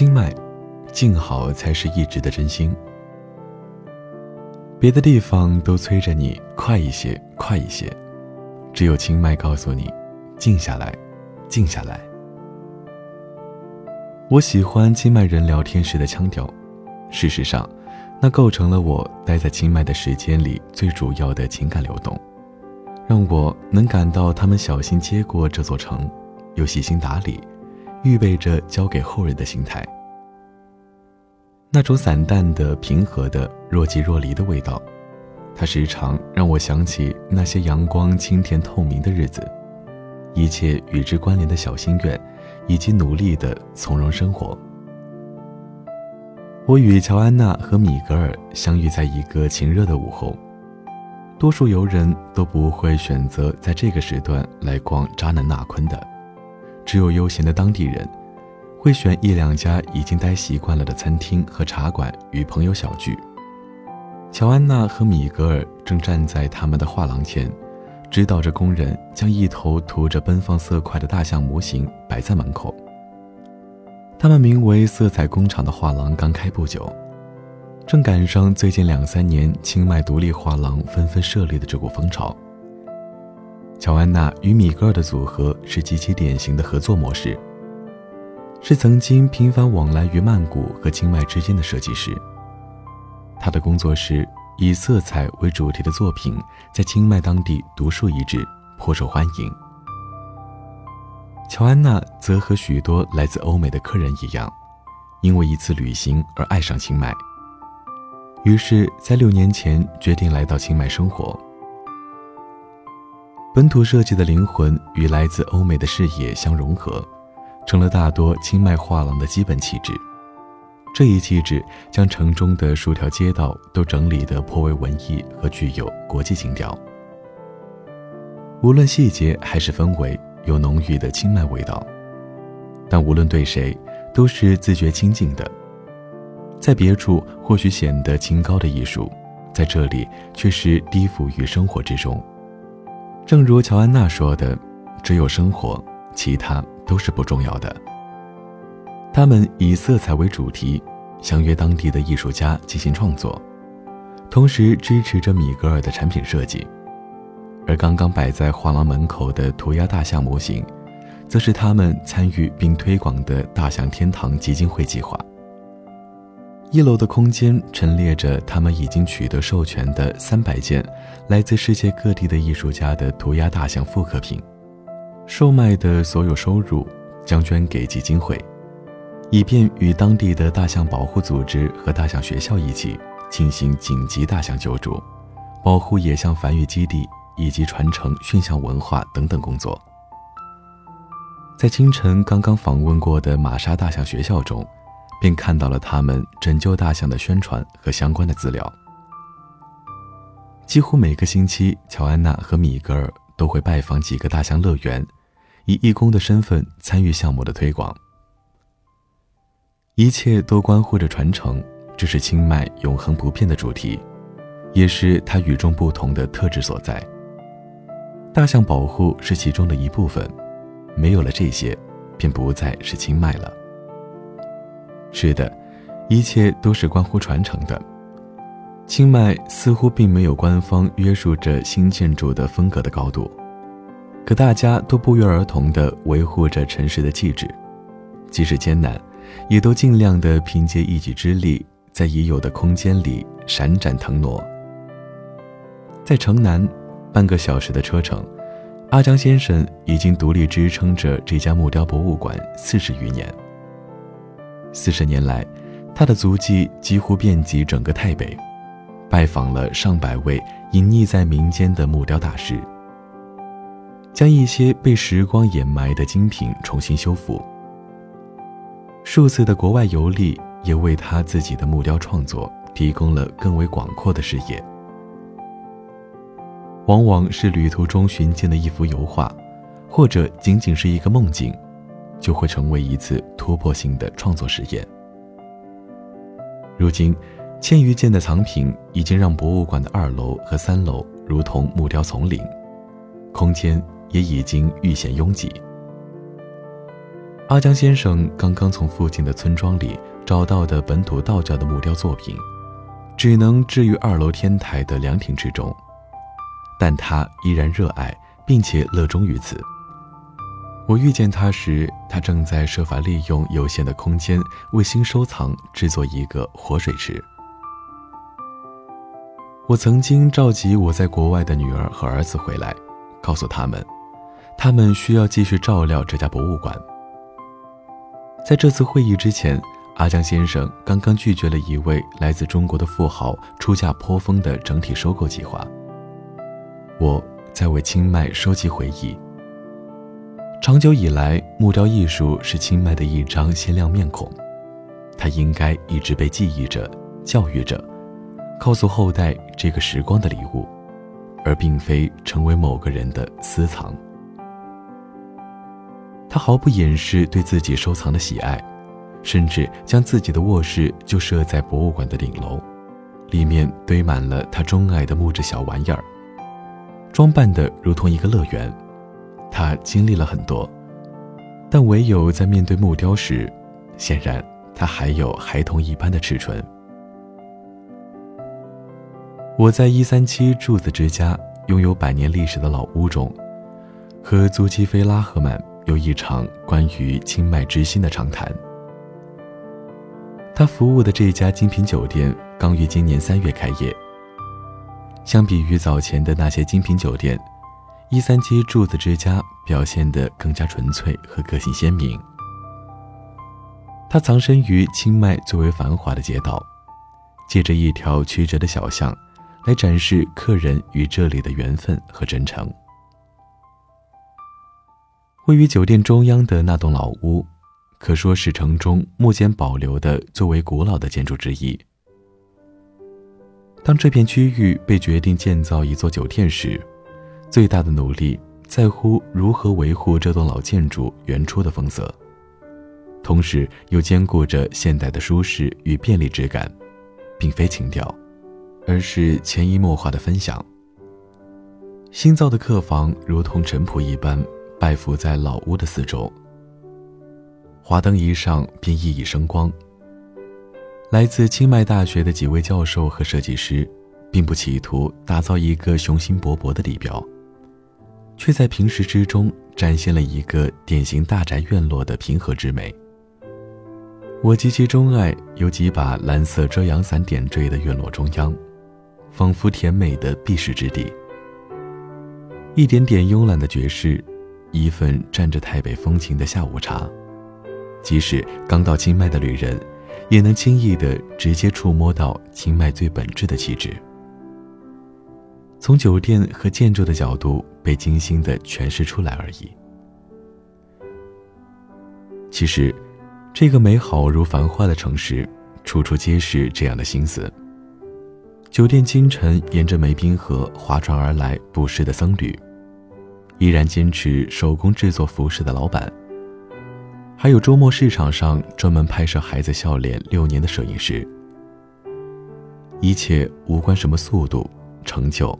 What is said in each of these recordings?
清迈，静好才是一直的真心。别的地方都催着你快一些，快一些，只有清迈告诉你，静下来，静下来。我喜欢清迈人聊天时的腔调，事实上，那构成了我待在清迈的时间里最主要的情感流动，让我能感到他们小心接过这座城，又细心打理，预备着交给后人的心态。那种散淡的、平和的、若即若离的味道，它时常让我想起那些阳光清甜透明的日子，一切与之关联的小心愿，以及努力的从容生活。我与乔安娜和米格尔相遇在一个晴热的午后，多数游人都不会选择在这个时段来逛扎南纳昆的，只有悠闲的当地人。会选一两家已经待习惯了的餐厅和茶馆与朋友小聚。乔安娜和米格尔正站在他们的画廊前，指导着工人将一头涂着奔放色块的大象模型摆在门口。他们名为“色彩工厂”的画廊刚开不久，正赶上最近两三年清迈独立画廊纷纷设立的这股风潮。乔安娜与米格尔的组合是极其典型的合作模式。是曾经频繁往来于曼谷和清迈之间的设计师。他的工作室以色彩为主题的作品在清迈当地独树一帜，颇受欢迎。乔安娜则和许多来自欧美的客人一样，因为一次旅行而爱上清迈，于是，在六年前决定来到清迈生活。本土设计的灵魂与来自欧美的视野相融合。成了大多清迈画廊的基本气质，这一气质将城中的数条街道都整理得颇为文艺和具有国际情调。无论细节还是氛围，有浓郁的清迈味道。但无论对谁，都是自觉清静的。在别处或许显得清高的艺术，在这里却是低伏于生活之中。正如乔安娜说的：“只有生活，其他。”都是不重要的。他们以色彩为主题，相约当地的艺术家进行创作，同时支持着米格尔的产品设计。而刚刚摆在画廊门口的涂鸦大象模型，则是他们参与并推广的大象天堂基金会计划。一楼的空间陈列着他们已经取得授权的三百件来自世界各地的艺术家的涂鸦大象复刻品。售卖的所有收入将捐给基金会，以便与当地的大象保护组织和大象学校一起进行紧急大象救助、保护野象繁育基地以及传承驯象文化等等工作。在清晨刚刚访问过的玛莎大象学校中，便看到了他们拯救大象的宣传和相关的资料。几乎每个星期，乔安娜和米格尔都会拜访几个大象乐园。以义工的身份参与项目的推广，一切都关乎着传承，这是清迈永恒不变的主题，也是它与众不同的特质所在。大象保护是其中的一部分，没有了这些，便不再是清迈了。是的，一切都是关乎传承的。清迈似乎并没有官方约束着新建筑的风格的高度。可大家都不约而同地维护着城市的气质，即使艰难，也都尽量地凭借一己之力，在已有的空间里闪展腾挪。在城南，半个小时的车程，阿江先生已经独立支撑着这家木雕博物馆四十余年。四十年来，他的足迹几乎遍及整个泰北，拜访了上百位隐匿在民间的木雕大师。将一些被时光掩埋的精品重新修复。数次的国外游历也为他自己的木雕创作提供了更为广阔的视野。往往是旅途中寻见的一幅油画，或者仅仅是一个梦境，就会成为一次突破性的创作实验。如今，千余件的藏品已经让博物馆的二楼和三楼如同木雕丛林，空间。也已经愈显拥挤。阿江先生刚刚从附近的村庄里找到的本土道教的木雕作品，只能置于二楼天台的凉亭之中，但他依然热爱并且乐衷于此。我遇见他时，他正在设法利用有限的空间为新收藏制作一个活水池。我曾经召集我在国外的女儿和儿子回来，告诉他们，他们需要继续照料这家博物馆。在这次会议之前，阿江先生刚刚拒绝了一位来自中国的富豪出价颇丰的整体收购计划。我在为清迈收集回忆。长久以来，木雕艺术是清迈的一张鲜亮面孔，它应该一直被记忆着、教育着，告诉后代这个时光的礼物，而并非成为某个人的私藏。他毫不掩饰对自己收藏的喜爱，甚至将自己的卧室就设在博物馆的顶楼，里面堆满了他钟爱的木质小玩意儿，装扮的如同一个乐园。他经历了很多，但唯有在面对木雕时，显然他还有孩童一般的尺寸。我在一三七柱子之家拥有百年历史的老屋中，和租基菲拉赫曼。有一场关于清迈之心的长谈。他服务的这家精品酒店刚于今年三月开业。相比于早前的那些精品酒店，一三七柱子之家表现得更加纯粹和个性鲜明。它藏身于清迈最为繁华的街道，借着一条曲折的小巷，来展示客人与这里的缘分和真诚。位于酒店中央的那栋老屋，可说是城中目前保留的最为古老的建筑之一。当这片区域被决定建造一座酒店时，最大的努力在乎如何维护这栋老建筑原初的风色，同时又兼顾着现代的舒适与便利质感，并非情调，而是潜移默化的分享。新造的客房如同尘仆一般。拜伏在老屋的四周，华灯一上便熠熠生光。来自清迈大学的几位教授和设计师，并不企图打造一个雄心勃勃的地标，却在平时之中展现了一个典型大宅院落的平和之美。我极其钟爱有几把蓝色遮阳伞点缀的院落中央，仿佛甜美的避世之地。一点点慵懒的爵士。一份蘸着台北风情的下午茶，即使刚到清迈的旅人，也能轻易的直接触摸到清迈最本质的气质。从酒店和建筑的角度被精心的诠释出来而已。其实，这个美好如繁花的城市，处处皆是这样的心思。酒店清晨沿着梅滨河划船而来，不时的僧侣。依然坚持手工制作服饰的老板，还有周末市场上专门拍摄孩子笑脸六年的摄影师。一切无关什么速度、成就，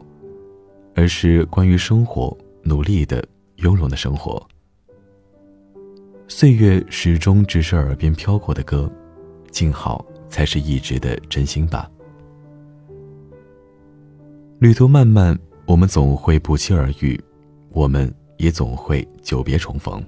而是关于生活、努力的、雍容的生活。岁月始终只是耳边飘过的歌，静好才是一直的真心吧。旅途漫漫，我们总会不期而遇。我们也总会久别重逢。